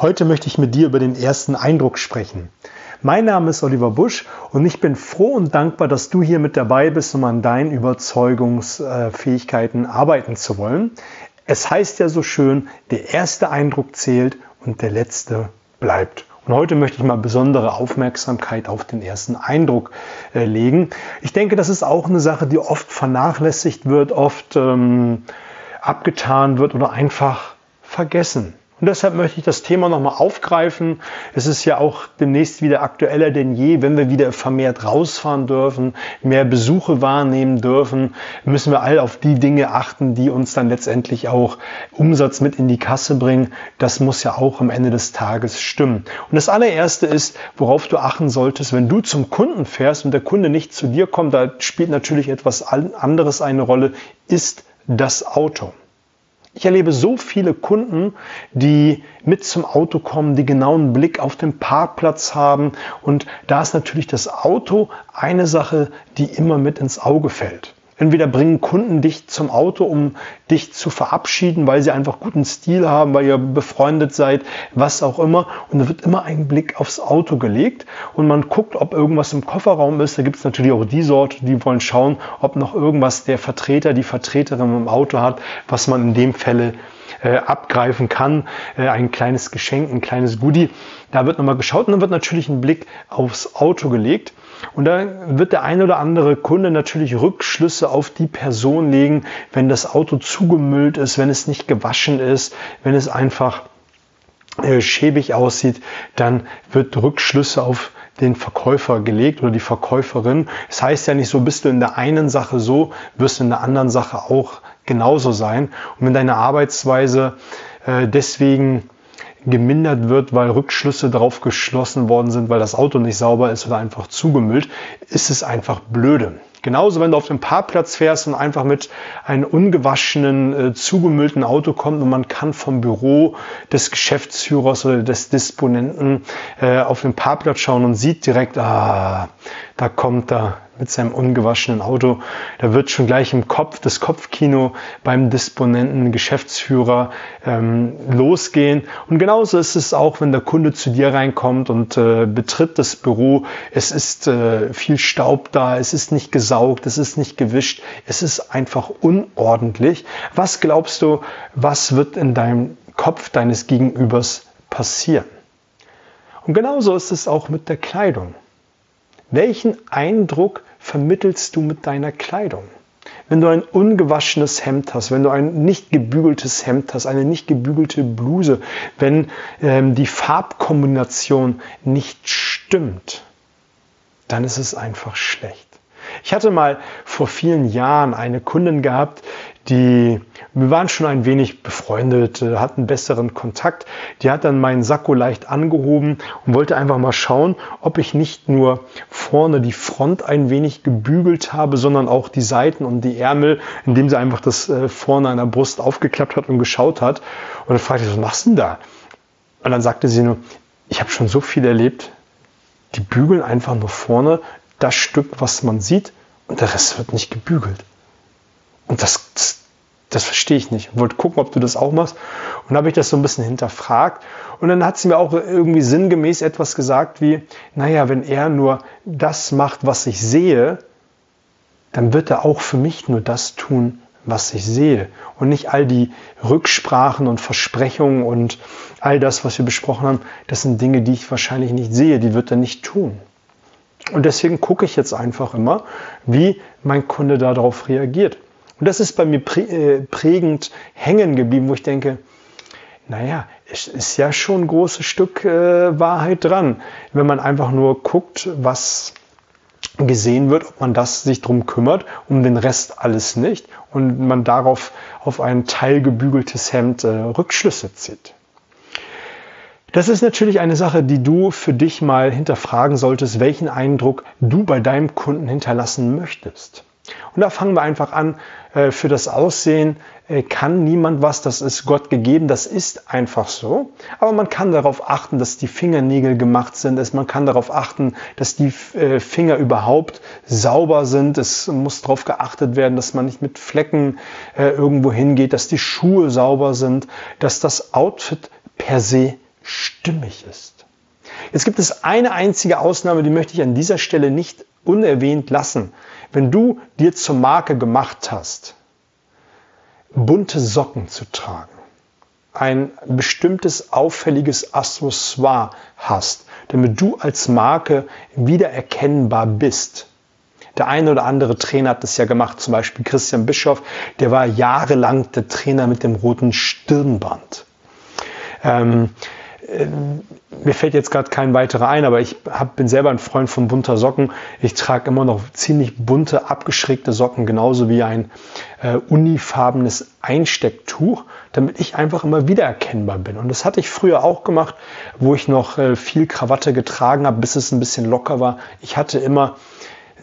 Heute möchte ich mit dir über den ersten Eindruck sprechen. Mein Name ist Oliver Busch und ich bin froh und dankbar, dass du hier mit dabei bist, um an deinen Überzeugungsfähigkeiten arbeiten zu wollen. Es heißt ja so schön, der erste Eindruck zählt und der letzte bleibt. Und heute möchte ich mal besondere Aufmerksamkeit auf den ersten Eindruck äh, legen. Ich denke, das ist auch eine Sache, die oft vernachlässigt wird, oft ähm, abgetan wird oder einfach vergessen. Und deshalb möchte ich das Thema nochmal aufgreifen. Es ist ja auch demnächst wieder aktueller denn je, wenn wir wieder vermehrt rausfahren dürfen, mehr Besuche wahrnehmen dürfen, müssen wir all auf die Dinge achten, die uns dann letztendlich auch Umsatz mit in die Kasse bringen. Das muss ja auch am Ende des Tages stimmen. Und das allererste ist, worauf du achten solltest, wenn du zum Kunden fährst und der Kunde nicht zu dir kommt, da spielt natürlich etwas anderes eine Rolle, ist das Auto. Ich erlebe so viele Kunden, die mit zum Auto kommen, die genauen Blick auf den Parkplatz haben. Und da ist natürlich das Auto eine Sache, die immer mit ins Auge fällt. Entweder bringen Kunden dich zum Auto, um dich zu verabschieden, weil sie einfach guten Stil haben, weil ihr befreundet seid, was auch immer. Und da wird immer ein Blick aufs Auto gelegt und man guckt, ob irgendwas im Kofferraum ist. Da gibt es natürlich auch die Sorte, die wollen schauen, ob noch irgendwas der Vertreter, die Vertreterin im Auto hat, was man in dem Fälle äh, abgreifen kann. Äh, ein kleines Geschenk, ein kleines Goodie. Da wird nochmal geschaut und dann wird natürlich ein Blick aufs Auto gelegt. Und da wird der ein oder andere Kunde natürlich Rückschlüsse auf die Person legen, wenn das Auto zugemüllt ist, wenn es nicht gewaschen ist, wenn es einfach äh, schäbig aussieht, dann wird Rückschlüsse auf den Verkäufer gelegt oder die Verkäuferin. Es das heißt ja nicht so, bist du in der einen Sache so, wirst du in der anderen Sache auch genauso sein. Und wenn deine Arbeitsweise äh, deswegen gemindert wird, weil Rückschlüsse darauf geschlossen worden sind, weil das Auto nicht sauber ist oder einfach zugemüllt, ist es einfach blöde. Genauso, wenn du auf dem Parkplatz fährst und einfach mit einem ungewaschenen, äh, zugemüllten Auto kommt und man kann vom Büro des Geschäftsführers oder des Disponenten äh, auf den Parkplatz schauen und sieht direkt, ah, da kommt da mit seinem ungewaschenen Auto. Da wird schon gleich im Kopf das Kopfkino beim Disponenten, Geschäftsführer ähm, losgehen. Und genauso ist es auch, wenn der Kunde zu dir reinkommt und äh, betritt das Büro. Es ist äh, viel Staub da, es ist nicht gesaugt, es ist nicht gewischt, es ist einfach unordentlich. Was glaubst du, was wird in deinem Kopf deines Gegenübers passieren? Und genauso ist es auch mit der Kleidung. Welchen Eindruck vermittelst du mit deiner Kleidung? Wenn du ein ungewaschenes Hemd hast, wenn du ein nicht gebügeltes Hemd hast, eine nicht gebügelte Bluse, wenn ähm, die Farbkombination nicht stimmt, dann ist es einfach schlecht. Ich hatte mal vor vielen Jahren eine Kundin gehabt, die, wir waren schon ein wenig befreundet, äh, hatten besseren Kontakt. Die hat dann meinen Sakko leicht angehoben und wollte einfach mal schauen, ob ich nicht nur vorne die Front ein wenig gebügelt habe, sondern auch die Seiten und die Ärmel, indem sie einfach das äh, vorne an der Brust aufgeklappt hat und geschaut hat. Und dann fragte ich, was machst du denn da? Und dann sagte sie nur, ich habe schon so viel erlebt, die bügeln einfach nur vorne das Stück, was man sieht, und der Rest wird nicht gebügelt. Und das, das, das verstehe ich nicht. Ich wollte gucken, ob du das auch machst. Und habe ich das so ein bisschen hinterfragt. Und dann hat sie mir auch irgendwie sinngemäß etwas gesagt wie, naja, wenn er nur das macht, was ich sehe, dann wird er auch für mich nur das tun, was ich sehe. Und nicht all die Rücksprachen und Versprechungen und all das, was wir besprochen haben, das sind Dinge, die ich wahrscheinlich nicht sehe, die wird er nicht tun. Und deswegen gucke ich jetzt einfach immer, wie mein Kunde darauf reagiert. Und das ist bei mir äh, prägend hängen geblieben, wo ich denke, naja, es ist ja schon ein großes Stück äh, Wahrheit dran, wenn man einfach nur guckt, was gesehen wird, ob man das sich drum kümmert, um den Rest alles nicht und man darauf auf ein teilgebügeltes Hemd äh, Rückschlüsse zieht. Das ist natürlich eine Sache, die du für dich mal hinterfragen solltest, welchen Eindruck du bei deinem Kunden hinterlassen möchtest. Und da fangen wir einfach an. Äh, für das Aussehen äh, kann niemand was, das ist Gott gegeben, das ist einfach so. Aber man kann darauf achten, dass die Fingernägel gemacht sind. Man kann darauf achten, dass die äh, Finger überhaupt sauber sind. Es muss darauf geachtet werden, dass man nicht mit Flecken irgendwo hingeht, dass die Schuhe sauber sind, dass das Outfit per se stimmig ist. Jetzt gibt es eine einzige Ausnahme, die möchte ich an dieser Stelle nicht unerwähnt lassen. Wenn du dir zur Marke gemacht hast, bunte Socken zu tragen, ein bestimmtes auffälliges Accessoire hast, damit du als Marke wiedererkennbar bist. Der eine oder andere Trainer hat das ja gemacht, zum Beispiel Christian Bischoff, der war jahrelang der Trainer mit dem roten Stirnband. Ähm, äh, mir fällt jetzt gerade kein weiterer ein, aber ich hab, bin selber ein Freund von bunter Socken. Ich trage immer noch ziemlich bunte, abgeschrägte Socken, genauso wie ein äh, unifarbenes Einstecktuch, damit ich einfach immer wiedererkennbar bin. Und das hatte ich früher auch gemacht, wo ich noch äh, viel Krawatte getragen habe, bis es ein bisschen locker war. Ich hatte immer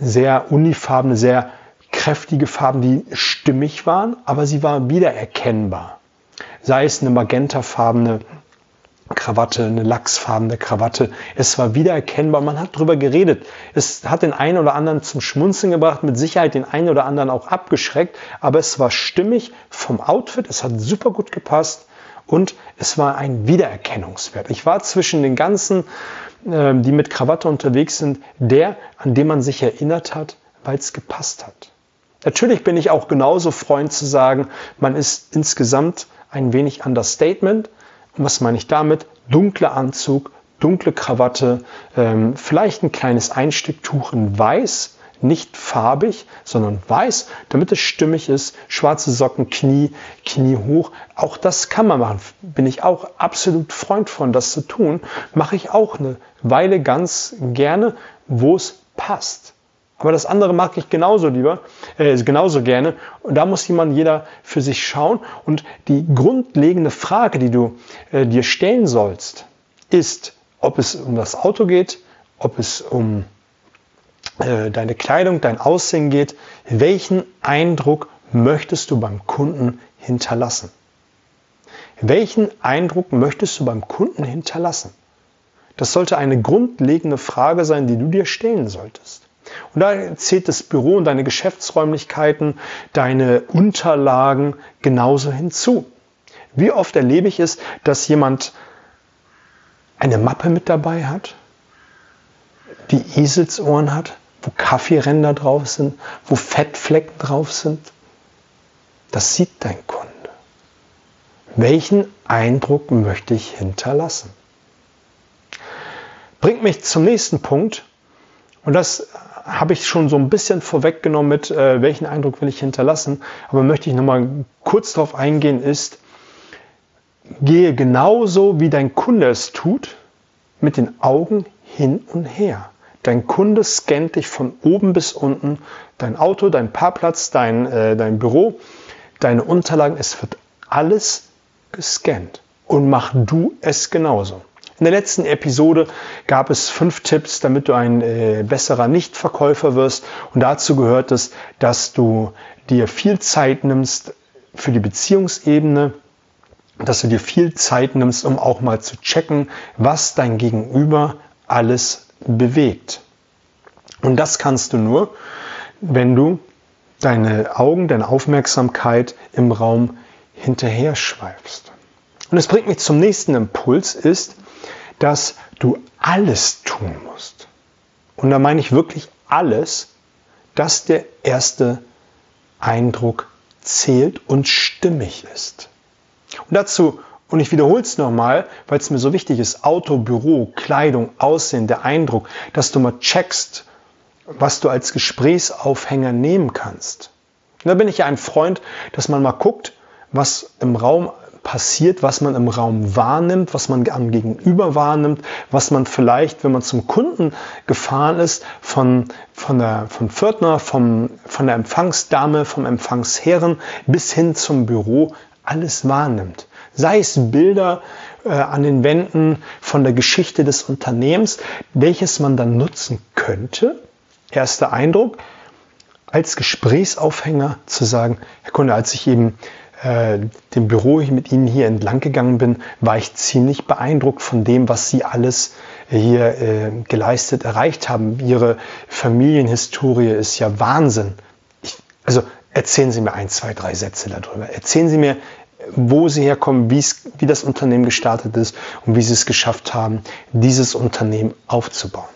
sehr unifarbene, sehr kräftige Farben, die stimmig waren, aber sie waren wiedererkennbar. Sei es eine magentafarbene Krawatte, eine lachsfarbene Krawatte. Es war wiedererkennbar, man hat darüber geredet. Es hat den einen oder anderen zum Schmunzeln gebracht, mit Sicherheit den einen oder anderen auch abgeschreckt, aber es war stimmig vom Outfit, es hat super gut gepasst und es war ein Wiedererkennungswert. Ich war zwischen den ganzen, äh, die mit Krawatte unterwegs sind, der, an dem man sich erinnert hat, weil es gepasst hat. Natürlich bin ich auch genauso Freund zu sagen, man ist insgesamt ein wenig Understatement, und was meine ich damit? Dunkler Anzug, dunkle Krawatte, ähm, vielleicht ein kleines Einsticktuch in weiß, nicht farbig, sondern weiß, damit es stimmig ist. Schwarze Socken, Knie, Knie hoch. Auch das kann man machen. Bin ich auch absolut Freund von, das zu tun. Mache ich auch eine Weile ganz gerne, wo es passt. Aber das andere mag ich genauso lieber, äh, genauso gerne. Und da muss jemand jeder für sich schauen. Und die grundlegende Frage, die du äh, dir stellen sollst, ist, ob es um das Auto geht, ob es um äh, deine Kleidung, dein Aussehen geht. Welchen Eindruck möchtest du beim Kunden hinterlassen? Welchen Eindruck möchtest du beim Kunden hinterlassen? Das sollte eine grundlegende Frage sein, die du dir stellen solltest. Und da zählt das Büro und deine Geschäftsräumlichkeiten, deine Unterlagen genauso hinzu. Wie oft erlebe ich es, dass jemand eine Mappe mit dabei hat, die Eselsohren hat, wo Kaffeeränder drauf sind, wo Fettflecken drauf sind. Das sieht dein Kunde. Welchen Eindruck möchte ich hinterlassen? Bringt mich zum nächsten Punkt. Und das habe ich schon so ein bisschen vorweggenommen mit, äh, welchen Eindruck will ich hinterlassen. Aber möchte ich nochmal kurz darauf eingehen, ist, gehe genauso wie dein Kunde es tut, mit den Augen hin und her. Dein Kunde scannt dich von oben bis unten, dein Auto, dein Parkplatz, dein, äh, dein Büro, deine Unterlagen, es wird alles gescannt. Und mach du es genauso. In der letzten Episode gab es fünf Tipps, damit du ein äh, besserer Nichtverkäufer wirst. Und dazu gehört es, dass du dir viel Zeit nimmst für die Beziehungsebene, dass du dir viel Zeit nimmst, um auch mal zu checken, was dein Gegenüber alles bewegt. Und das kannst du nur, wenn du deine Augen, deine Aufmerksamkeit im Raum hinterher schweifst. Und es bringt mich zum nächsten Impuls, ist, dass du alles tun musst. Und da meine ich wirklich alles, dass der erste Eindruck zählt und stimmig ist. Und dazu, und ich wiederhole es nochmal, weil es mir so wichtig ist, Auto, Büro, Kleidung, Aussehen, der Eindruck, dass du mal checkst, was du als Gesprächsaufhänger nehmen kannst. Und da bin ich ja ein Freund, dass man mal guckt, was im Raum passiert, was man im Raum wahrnimmt, was man am Gegenüber wahrnimmt, was man vielleicht, wenn man zum Kunden gefahren ist, von, von der von Pförtner, vom, von der Empfangsdame, vom Empfangsherren bis hin zum Büro alles wahrnimmt. Sei es Bilder äh, an den Wänden von der Geschichte des Unternehmens, welches man dann nutzen könnte. Erster Eindruck, als Gesprächsaufhänger zu sagen, Herr Kunde, als ich eben äh, dem Büro mit Ihnen hier entlang gegangen bin, war ich ziemlich beeindruckt von dem, was Sie alles hier äh, geleistet, erreicht haben. Ihre Familienhistorie ist ja Wahnsinn. Ich, also erzählen Sie mir ein, zwei, drei Sätze darüber. Erzählen Sie mir, wo sie herkommen, wie das Unternehmen gestartet ist und wie sie es geschafft haben, dieses Unternehmen aufzubauen.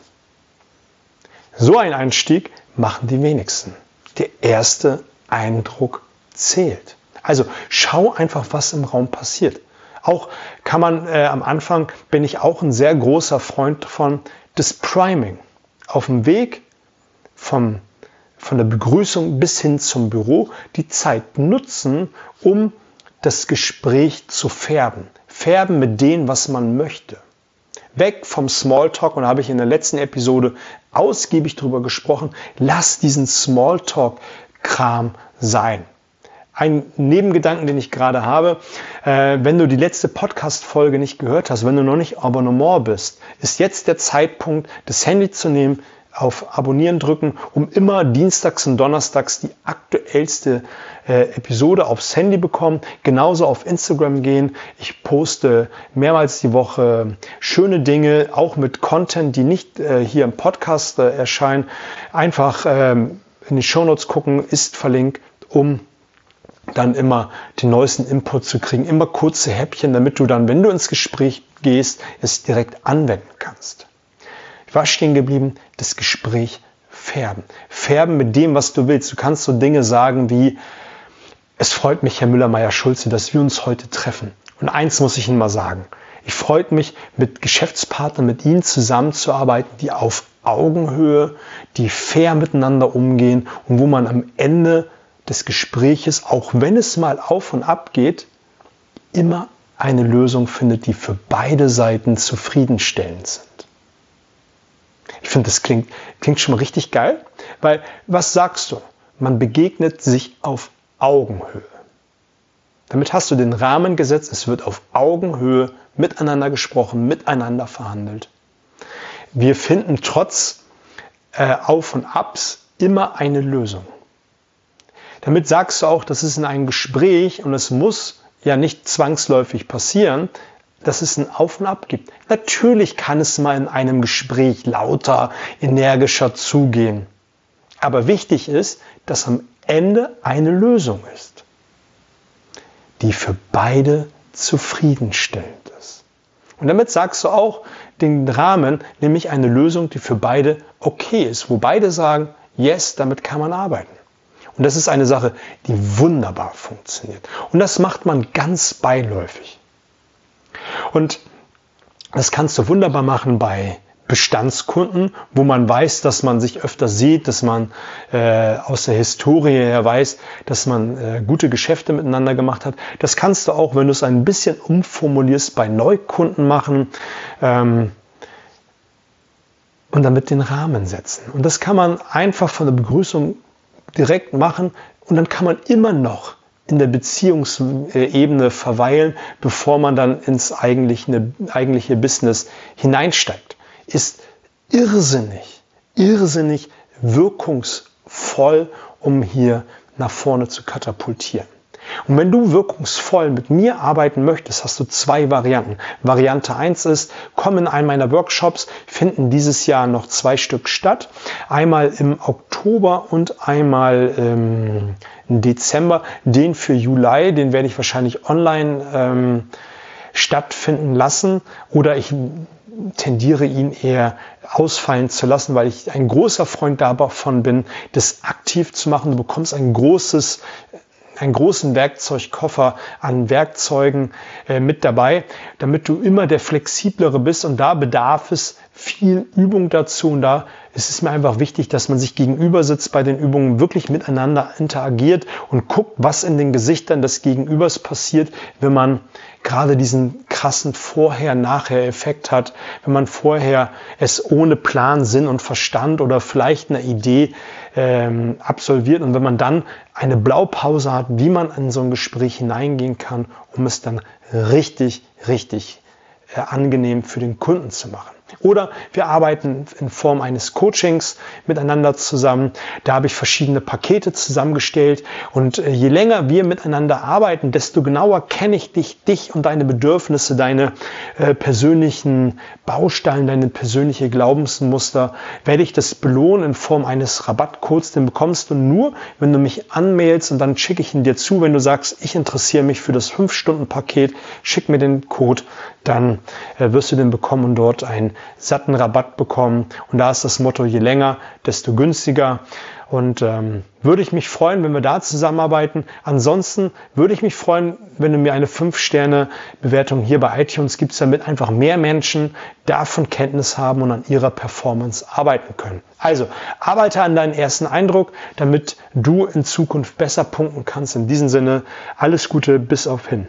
So ein Einstieg machen die wenigsten. Der erste Eindruck zählt. Also schau einfach, was im Raum passiert. Auch kann man äh, am Anfang, bin ich auch ein sehr großer Freund von des Priming. Auf dem Weg vom, von der Begrüßung bis hin zum Büro die Zeit nutzen, um das Gespräch zu färben. Färben mit dem, was man möchte. Weg vom Smalltalk und da habe ich in der letzten Episode ausgiebig darüber gesprochen. Lass diesen Smalltalk-Kram sein. Ein Nebengedanken, den ich gerade habe, äh, wenn du die letzte Podcast-Folge nicht gehört hast, wenn du noch nicht Abonnement bist, ist jetzt der Zeitpunkt, das Handy zu nehmen, auf Abonnieren drücken, um immer dienstags und donnerstags die aktuellste äh, Episode aufs Handy bekommen. Genauso auf Instagram gehen. Ich poste mehrmals die Woche schöne Dinge, auch mit Content, die nicht äh, hier im Podcast äh, erscheinen. Einfach ähm, in die Shownotes gucken, ist verlinkt, um dann immer den neuesten Input zu kriegen. Immer kurze Häppchen, damit du dann, wenn du ins Gespräch gehst, es direkt anwenden kannst. Ich war stehen geblieben, das Gespräch färben. Färben mit dem, was du willst. Du kannst so Dinge sagen wie, es freut mich, Herr Müller-Meyer-Schulze, dass wir uns heute treffen. Und eins muss ich Ihnen mal sagen. Ich freue mich, mit Geschäftspartnern, mit Ihnen zusammenzuarbeiten, die auf Augenhöhe, die fair miteinander umgehen und wo man am Ende des Gespräches, auch wenn es mal auf und ab geht, immer eine Lösung findet, die für beide Seiten zufriedenstellend sind. Ich finde, das klingt, klingt schon mal richtig geil, weil was sagst du? Man begegnet sich auf Augenhöhe. Damit hast du den Rahmen gesetzt, es wird auf Augenhöhe miteinander gesprochen, miteinander verhandelt. Wir finden trotz äh, Auf und Abs immer eine Lösung. Damit sagst du auch, das ist in einem Gespräch und es muss ja nicht zwangsläufig passieren, dass es ein Auf und Ab gibt. Natürlich kann es mal in einem Gespräch lauter, energischer zugehen. Aber wichtig ist, dass am Ende eine Lösung ist, die für beide zufriedenstellend ist. Und damit sagst du auch den Rahmen, nämlich eine Lösung, die für beide okay ist, wo beide sagen, yes, damit kann man arbeiten. Und das ist eine Sache, die wunderbar funktioniert. Und das macht man ganz beiläufig. Und das kannst du wunderbar machen bei Bestandskunden, wo man weiß, dass man sich öfter sieht, dass man äh, aus der Historie her weiß, dass man äh, gute Geschäfte miteinander gemacht hat. Das kannst du auch, wenn du es ein bisschen umformulierst, bei Neukunden machen ähm, und damit den Rahmen setzen. Und das kann man einfach von der Begrüßung direkt machen und dann kann man immer noch in der Beziehungsebene verweilen, bevor man dann ins eigentliche, eigentliche Business hineinsteigt. Ist irrsinnig, irrsinnig wirkungsvoll, um hier nach vorne zu katapultieren. Und wenn du wirkungsvoll mit mir arbeiten möchtest, hast du zwei Varianten. Variante 1 ist, komm in einen meiner Workshops, finden dieses Jahr noch zwei Stück statt. Einmal im Oktober und einmal ähm, im Dezember. Den für Juli, den werde ich wahrscheinlich online ähm, stattfinden lassen. Oder ich tendiere ihn eher ausfallen zu lassen, weil ich ein großer Freund davon bin, das aktiv zu machen. Du bekommst ein großes einen großen Werkzeugkoffer an Werkzeugen äh, mit dabei, damit du immer der flexiblere bist und da bedarf es viel Übung dazu und da ist es mir einfach wichtig, dass man sich gegenüber sitzt bei den Übungen, wirklich miteinander interagiert und guckt, was in den Gesichtern des Gegenübers passiert, wenn man gerade diesen krassen Vorher-Nachher-Effekt hat, wenn man vorher es ohne Plan, Sinn und Verstand oder vielleicht eine Idee ähm, absolviert und wenn man dann eine Blaupause hat, wie man in so ein Gespräch hineingehen kann, um es dann richtig, richtig äh, angenehm für den Kunden zu machen. Oder wir arbeiten in Form eines Coachings miteinander zusammen. Da habe ich verschiedene Pakete zusammengestellt. Und äh, je länger wir miteinander arbeiten, desto genauer kenne ich dich, dich und deine Bedürfnisse, deine äh, persönlichen Bausteine, deine persönliche Glaubensmuster. Werde ich das belohnen in Form eines Rabattcodes. Den bekommst du nur, wenn du mich anmailst und dann schicke ich ihn dir zu. Wenn du sagst, ich interessiere mich für das 5-Stunden-Paket, schick mir den Code, dann äh, wirst du den bekommen und dort ein satten Rabatt bekommen. Und da ist das Motto, je länger, desto günstiger. Und ähm, würde ich mich freuen, wenn wir da zusammenarbeiten. Ansonsten würde ich mich freuen, wenn du mir eine 5-Sterne-Bewertung hier bei iTunes gibst, damit einfach mehr Menschen davon Kenntnis haben und an ihrer Performance arbeiten können. Also arbeite an deinen ersten Eindruck, damit du in Zukunft besser punkten kannst. In diesem Sinne, alles Gute, bis auf hin.